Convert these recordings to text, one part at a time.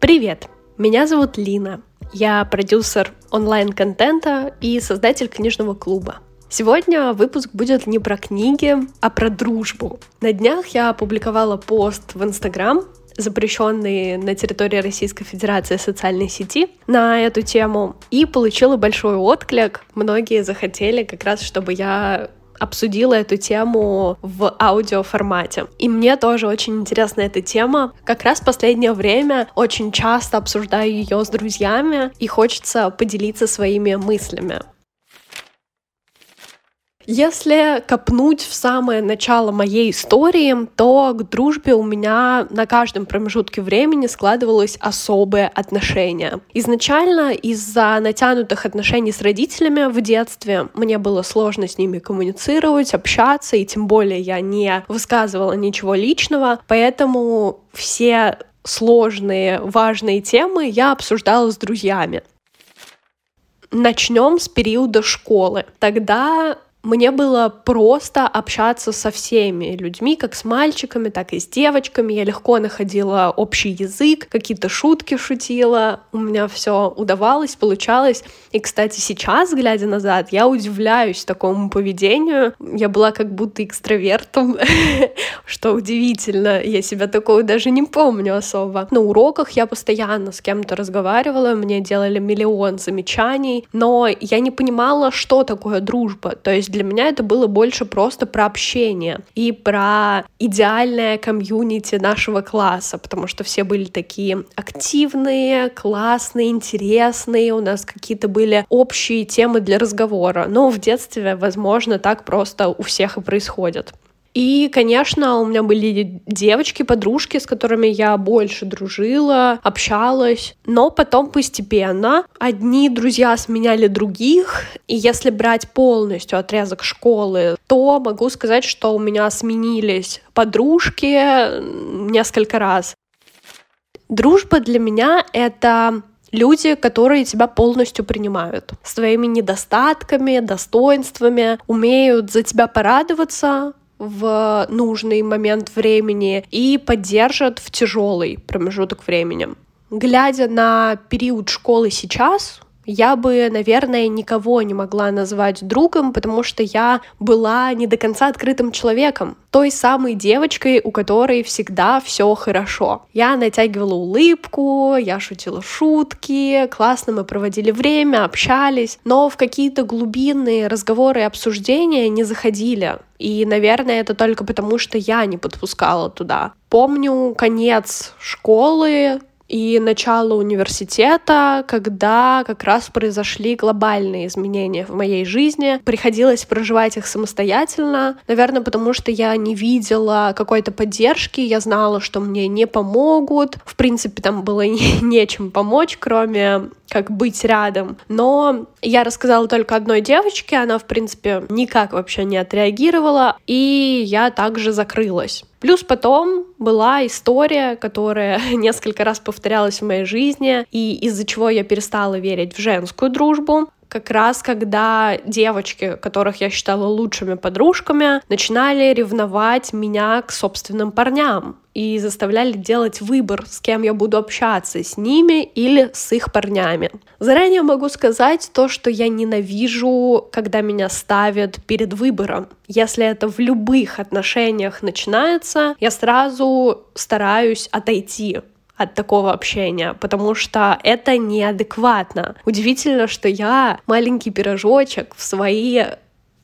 Привет! Меня зовут Лина. Я продюсер онлайн-контента и создатель книжного клуба. Сегодня выпуск будет не про книги, а про дружбу. На днях я опубликовала пост в Инстаграм, запрещенный на территории Российской Федерации социальной сети на эту тему, и получила большой отклик. Многие захотели как раз, чтобы я обсудила эту тему в аудиоформате. И мне тоже очень интересна эта тема. Как раз в последнее время очень часто обсуждаю ее с друзьями, и хочется поделиться своими мыслями. Если копнуть в самое начало моей истории, то к дружбе у меня на каждом промежутке времени складывалось особое отношение. Изначально из-за натянутых отношений с родителями в детстве мне было сложно с ними коммуницировать, общаться, и тем более я не высказывала ничего личного, поэтому все сложные, важные темы я обсуждала с друзьями. Начнем с периода школы. Тогда мне было просто общаться со всеми людьми, как с мальчиками, так и с девочками. Я легко находила общий язык, какие-то шутки шутила. У меня все удавалось, получалось. И, кстати, сейчас, глядя назад, я удивляюсь такому поведению. Я была как будто экстравертом, что удивительно. Я себя такого даже не помню особо. На уроках я постоянно с кем-то разговаривала, мне делали миллион замечаний, но я не понимала, что такое дружба. То есть для меня это было больше просто про общение и про идеальное комьюнити нашего класса, потому что все были такие активные, классные, интересные, у нас какие-то были общие темы для разговора. Но в детстве, возможно, так просто у всех и происходит. И, конечно, у меня были девочки, подружки, с которыми я больше дружила, общалась. Но потом постепенно одни друзья сменяли других. И если брать полностью отрезок школы, то могу сказать, что у меня сменились подружки несколько раз. Дружба для меня — это люди, которые тебя полностью принимают. Своими недостатками, достоинствами, умеют за тебя порадоваться, в нужный момент времени и поддержат в тяжелый промежуток времени. Глядя на период школы сейчас, я бы, наверное, никого не могла назвать другом, потому что я была не до конца открытым человеком, той самой девочкой, у которой всегда все хорошо. Я натягивала улыбку, я шутила шутки, классно мы проводили время, общались, но в какие-то глубинные разговоры и обсуждения не заходили. И, наверное, это только потому, что я не подпускала туда. Помню конец школы, и начало университета, когда как раз произошли глобальные изменения в моей жизни. Приходилось проживать их самостоятельно, наверное, потому что я не видела какой-то поддержки, я знала, что мне не помогут. В принципе, там было нечем помочь, кроме как быть рядом. Но я рассказала только одной девочке, она, в принципе, никак вообще не отреагировала, и я также закрылась. Плюс потом была история, которая несколько раз повторялась в моей жизни, и из-за чего я перестала верить в женскую дружбу. Как раз когда девочки, которых я считала лучшими подружками, начинали ревновать меня к собственным парням и заставляли делать выбор, с кем я буду общаться, с ними или с их парнями. Заранее могу сказать то, что я ненавижу, когда меня ставят перед выбором. Если это в любых отношениях начинается, я сразу стараюсь отойти от такого общения, потому что это неадекватно. Удивительно, что я маленький пирожочек в свои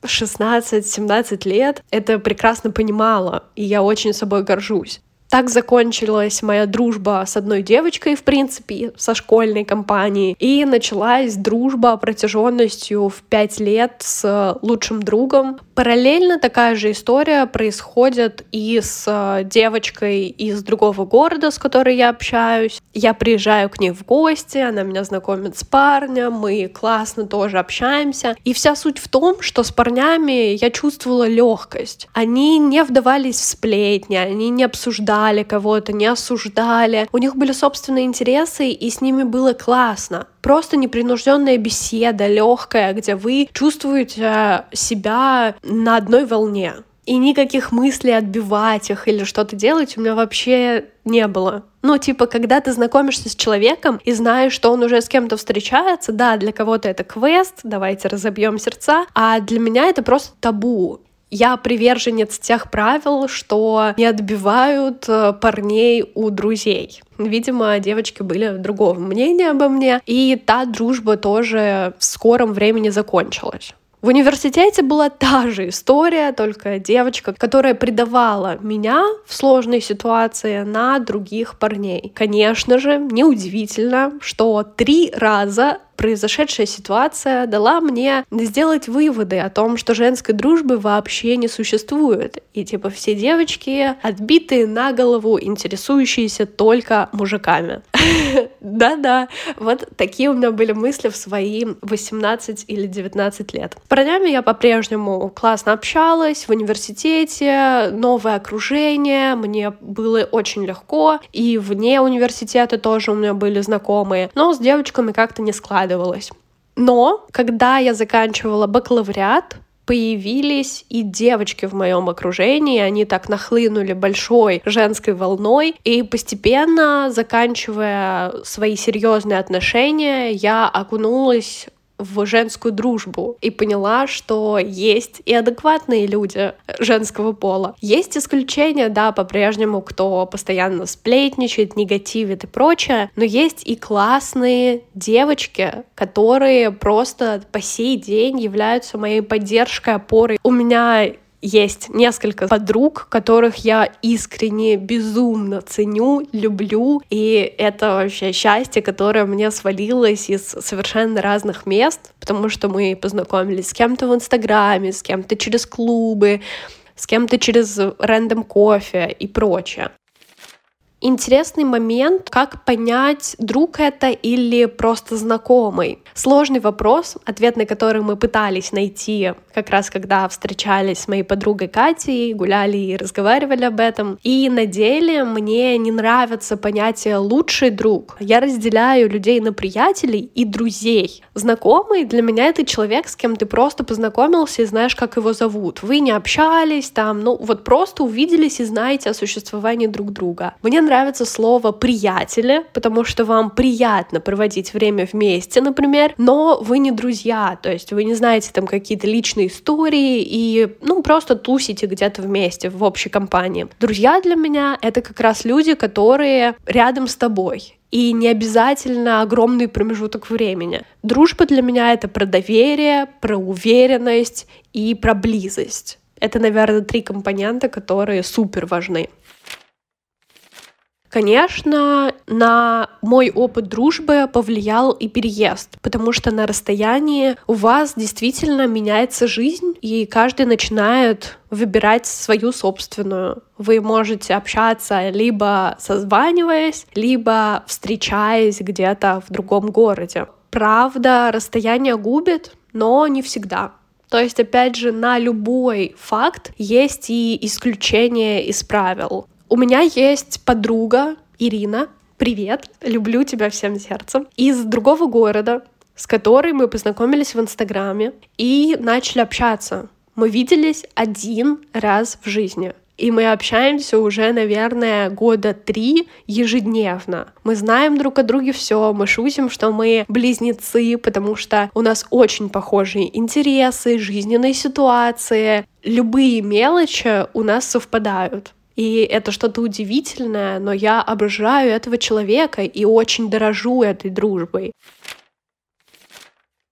16-17 лет это прекрасно понимала, и я очень собой горжусь. Так закончилась моя дружба с одной девочкой, в принципе, со школьной компанией. И началась дружба протяженностью в пять лет с лучшим другом. Параллельно такая же история происходит и с девочкой из другого города, с которой я общаюсь. Я приезжаю к ней в гости, она меня знакомит с парнем, мы классно тоже общаемся. И вся суть в том, что с парнями я чувствовала легкость. Они не вдавались в сплетни, они не обсуждали осуждали кого-то, не осуждали. У них были собственные интересы, и с ними было классно. Просто непринужденная беседа, легкая, где вы чувствуете себя на одной волне. И никаких мыслей отбивать их или что-то делать у меня вообще не было. Ну, типа, когда ты знакомишься с человеком и знаешь, что он уже с кем-то встречается, да, для кого-то это квест, давайте разобьем сердца, а для меня это просто табу. Я приверженец тех правил, что не отбивают э, парней у друзей. Видимо, девочки были другого мнения обо мне, и та дружба тоже в скором времени закончилась. В университете была та же история, только девочка, которая предавала меня в сложной ситуации на других парней. Конечно же, неудивительно, что три раза произошедшая ситуация дала мне сделать выводы о том, что женской дружбы вообще не существует. И типа все девочки отбитые на голову, интересующиеся только мужиками. Да-да, вот такие у меня были мысли в свои 18 или 19 лет. С парнями я по-прежнему классно общалась в университете, новое окружение, мне было очень легко, и вне университета тоже у меня были знакомые, но с девочками как-то не складывалось складывалось. Но когда я заканчивала бакалавриат, появились и девочки в моем окружении, они так нахлынули большой женской волной, и постепенно, заканчивая свои серьезные отношения, я окунулась в женскую дружбу и поняла, что есть и адекватные люди женского пола. Есть исключения, да, по-прежнему, кто постоянно сплетничает, негативит и прочее, но есть и классные девочки, которые просто по сей день являются моей поддержкой, опорой. У меня есть несколько подруг, которых я искренне, безумно ценю, люблю, и это вообще счастье, которое мне свалилось из совершенно разных мест, потому что мы познакомились с кем-то в Инстаграме, с кем-то через клубы, с кем-то через рандом кофе и прочее интересный момент, как понять, друг это или просто знакомый. Сложный вопрос, ответ на который мы пытались найти как раз когда встречались с моей подругой Катей, гуляли и разговаривали об этом. И на деле мне не нравится понятие «лучший друг». Я разделяю людей на приятелей и друзей. Знакомый для меня это человек, с кем ты просто познакомился и знаешь, как его зовут. Вы не общались там, ну вот просто увиделись и знаете о существовании друг друга. Мне нравится слово «приятели», потому что вам приятно проводить время вместе, например, но вы не друзья, то есть вы не знаете там какие-то личные истории и, ну, просто тусите где-то вместе в общей компании. Друзья для меня — это как раз люди, которые рядом с тобой, и не обязательно огромный промежуток времени. Дружба для меня это про доверие, про уверенность и про близость. Это, наверное, три компонента, которые супер важны. Конечно, на мой опыт дружбы повлиял и переезд, потому что на расстоянии у вас действительно меняется жизнь, и каждый начинает выбирать свою собственную. Вы можете общаться либо созваниваясь, либо встречаясь где-то в другом городе. Правда, расстояние губит, но не всегда. То есть, опять же, на любой факт есть и исключение из правил. У меня есть подруга Ирина. Привет, люблю тебя всем сердцем. Из другого города, с которой мы познакомились в Инстаграме и начали общаться. Мы виделись один раз в жизни. И мы общаемся уже, наверное, года три ежедневно. Мы знаем друг о друге все, мы шутим, что мы близнецы, потому что у нас очень похожие интересы, жизненные ситуации. Любые мелочи у нас совпадают. И это что-то удивительное, но я обожаю этого человека и очень дорожу этой дружбой.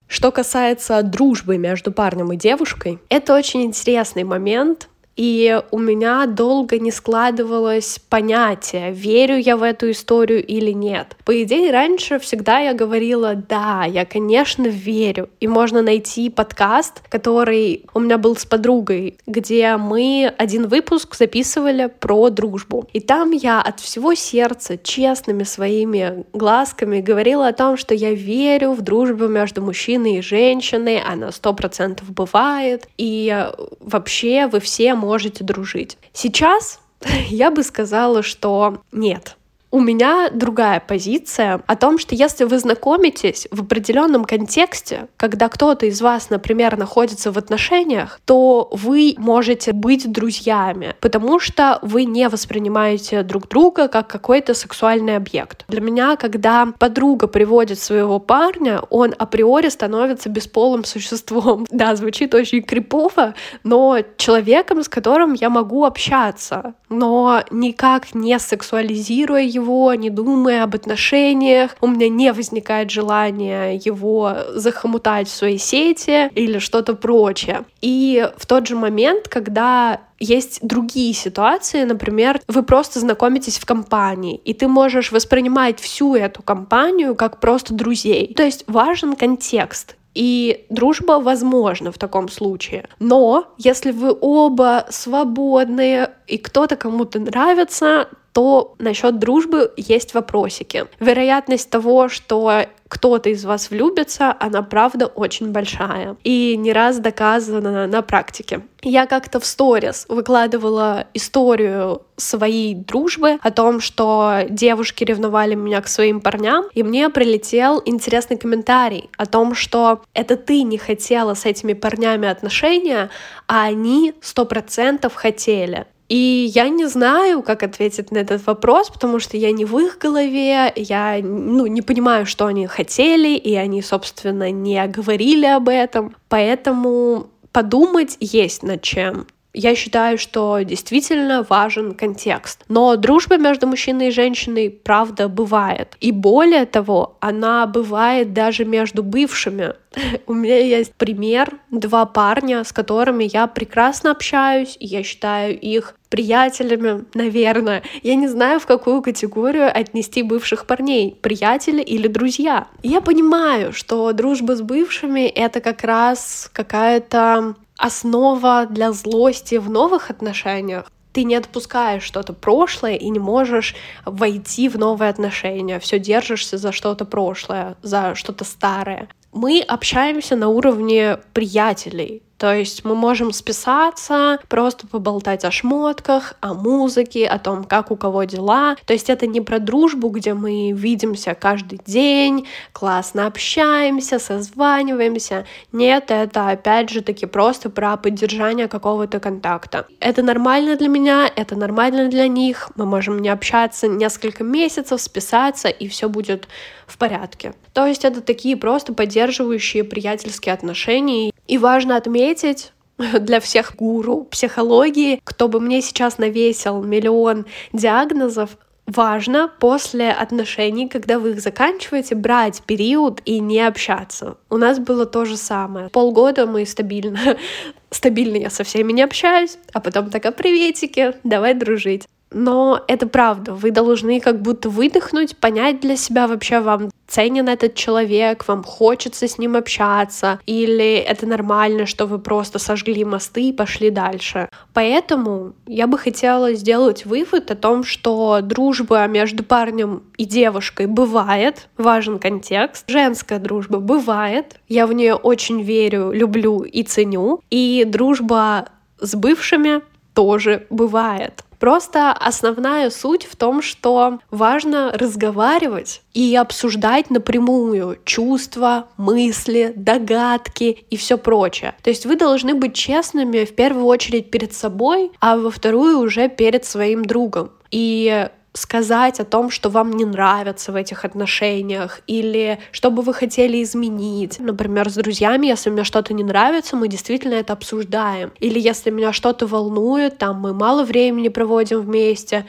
Что касается дружбы между парнем и девушкой, это очень интересный момент, и у меня долго не складывалось понятие, верю я в эту историю или нет. По идее, раньше всегда я говорила, да, я, конечно, верю. И можно найти подкаст, который у меня был с подругой, где мы один выпуск записывали про дружбу. И там я от всего сердца, честными своими глазками говорила о том, что я верю в дружбу между мужчиной и женщиной, она сто процентов бывает, и вообще вы все можете дружить. Сейчас я бы сказала, что нет. У меня другая позиция о том, что если вы знакомитесь в определенном контексте, когда кто-то из вас, например, находится в отношениях, то вы можете быть друзьями, потому что вы не воспринимаете друг друга как какой-то сексуальный объект. Для меня, когда подруга приводит своего парня, он априори становится бесполым существом. Да, звучит очень крипово, но человеком, с которым я могу общаться, но никак не сексуализируя его его, не думая об отношениях, у меня не возникает желания его захомутать в свои сети или что-то прочее. И в тот же момент, когда есть другие ситуации, например, вы просто знакомитесь в компании, и ты можешь воспринимать всю эту компанию как просто друзей. То есть важен контекст. И дружба возможна в таком случае. Но если вы оба свободные, и кто-то кому-то нравится, то насчет дружбы есть вопросики. Вероятность того, что кто-то из вас влюбится, она правда очень большая. И не раз доказана на практике. Я как-то в сторис выкладывала историю своей дружбы о том, что девушки ревновали меня к своим парням, и мне прилетел интересный комментарий о том, что это ты не хотела с этими парнями отношения, а они сто процентов хотели. И я не знаю, как ответить на этот вопрос, потому что я не в их голове, я ну, не понимаю, что они хотели, и они, собственно, не говорили об этом. Поэтому подумать есть над чем. Я считаю, что действительно важен контекст. Но дружба между мужчиной и женщиной, правда, бывает. И более того, она бывает даже между бывшими. У меня есть пример, два парня, с которыми я прекрасно общаюсь, и я считаю их приятелями, наверное. Я не знаю, в какую категорию отнести бывших парней, приятели или друзья. Я понимаю, что дружба с бывшими — это как раз какая-то основа для злости в новых отношениях. Ты не отпускаешь что-то прошлое и не можешь войти в новые отношения. Все держишься за что-то прошлое, за что-то старое. Мы общаемся на уровне приятелей. То есть мы можем списаться, просто поболтать о шмотках, о музыке, о том, как у кого дела. То есть это не про дружбу, где мы видимся каждый день, классно общаемся, созваниваемся. Нет, это опять же таки просто про поддержание какого-то контакта. Это нормально для меня, это нормально для них. Мы можем не общаться несколько месяцев, списаться, и все будет в порядке. То есть это такие просто поддерживающие приятельские отношения. И важно отметить, для всех гуру психологии, кто бы мне сейчас навесил миллион диагнозов, важно после отношений, когда вы их заканчиваете, брать период и не общаться. У нас было то же самое. Полгода мы стабильно, стабильно я со всеми не общаюсь, а потом такая приветики, давай дружить но это правда. Вы должны как будто выдохнуть, понять для себя вообще вам ценен этот человек, вам хочется с ним общаться, или это нормально, что вы просто сожгли мосты и пошли дальше. Поэтому я бы хотела сделать вывод о том, что дружба между парнем и девушкой бывает, важен контекст, женская дружба бывает, я в нее очень верю, люблю и ценю, и дружба с бывшими тоже бывает. Просто основная суть в том, что важно разговаривать и обсуждать напрямую чувства, мысли, догадки и все прочее. То есть вы должны быть честными в первую очередь перед собой, а во вторую уже перед своим другом. И сказать о том, что вам не нравится в этих отношениях, или что бы вы хотели изменить. Например, с друзьями, если мне что-то не нравится, мы действительно это обсуждаем. Или если меня что-то волнует, там мы мало времени проводим вместе,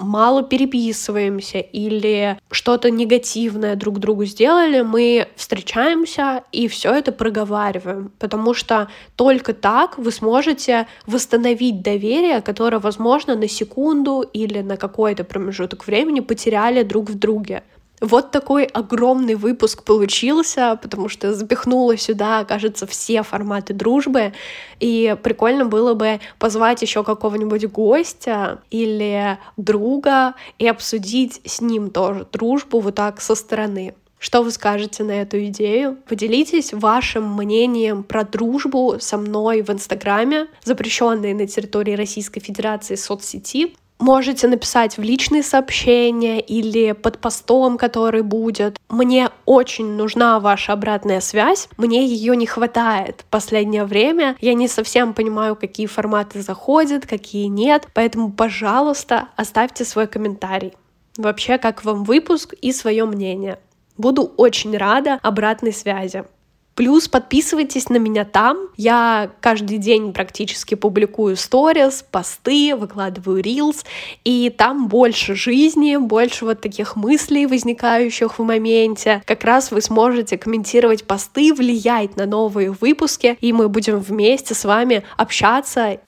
мало переписываемся или что-то негативное друг другу сделали, мы встречаемся и все это проговариваем, потому что только так вы сможете восстановить доверие, которое, возможно, на секунду или на какой-то промежуток времени потеряли друг в друге. Вот такой огромный выпуск получился, потому что запихнула сюда, кажется, все форматы дружбы. И прикольно было бы позвать еще какого-нибудь гостя или друга и обсудить с ним тоже дружбу вот так со стороны. Что вы скажете на эту идею? Поделитесь вашим мнением про дружбу со мной в Инстаграме, запрещенной на территории Российской Федерации соцсети. Можете написать в личные сообщения или под постом, который будет. Мне очень нужна ваша обратная связь, мне ее не хватает в последнее время. Я не совсем понимаю, какие форматы заходят, какие нет, поэтому, пожалуйста, оставьте свой комментарий. Вообще, как вам выпуск и свое мнение. Буду очень рада обратной связи. Плюс подписывайтесь на меня там. Я каждый день практически публикую сторис, посты, выкладываю рилс, и там больше жизни, больше вот таких мыслей, возникающих в моменте. Как раз вы сможете комментировать посты, влиять на новые выпуски, и мы будем вместе с вами общаться.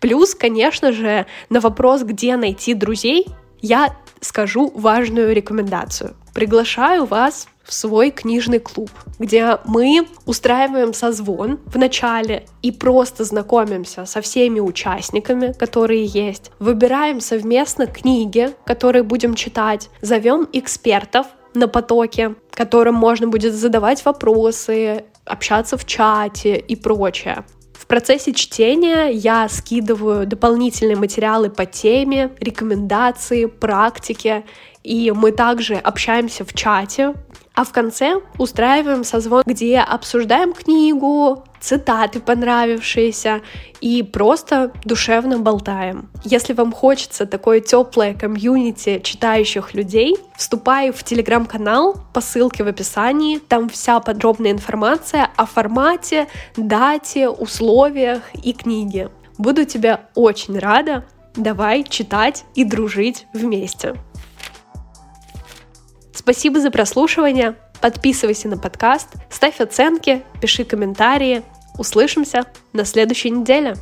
Плюс, конечно же, на вопрос, где найти друзей, я скажу важную рекомендацию. Приглашаю вас свой книжный клуб, где мы устраиваем созвон в начале и просто знакомимся со всеми участниками, которые есть, выбираем совместно книги, которые будем читать, зовем экспертов на потоке, которым можно будет задавать вопросы, общаться в чате и прочее. В процессе чтения я скидываю дополнительные материалы по теме, рекомендации, практики, и мы также общаемся в чате, а в конце устраиваем созвон, где обсуждаем книгу, цитаты понравившиеся и просто душевно болтаем. Если вам хочется такое теплое комьюнити читающих людей, вступай в телеграм-канал по ссылке в описании. Там вся подробная информация о формате, дате, условиях и книге. Буду тебя очень рада. Давай читать и дружить вместе. Спасибо за прослушивание. Подписывайся на подкаст, ставь оценки, пиши комментарии. Услышимся на следующей неделе.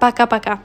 Пока-пока.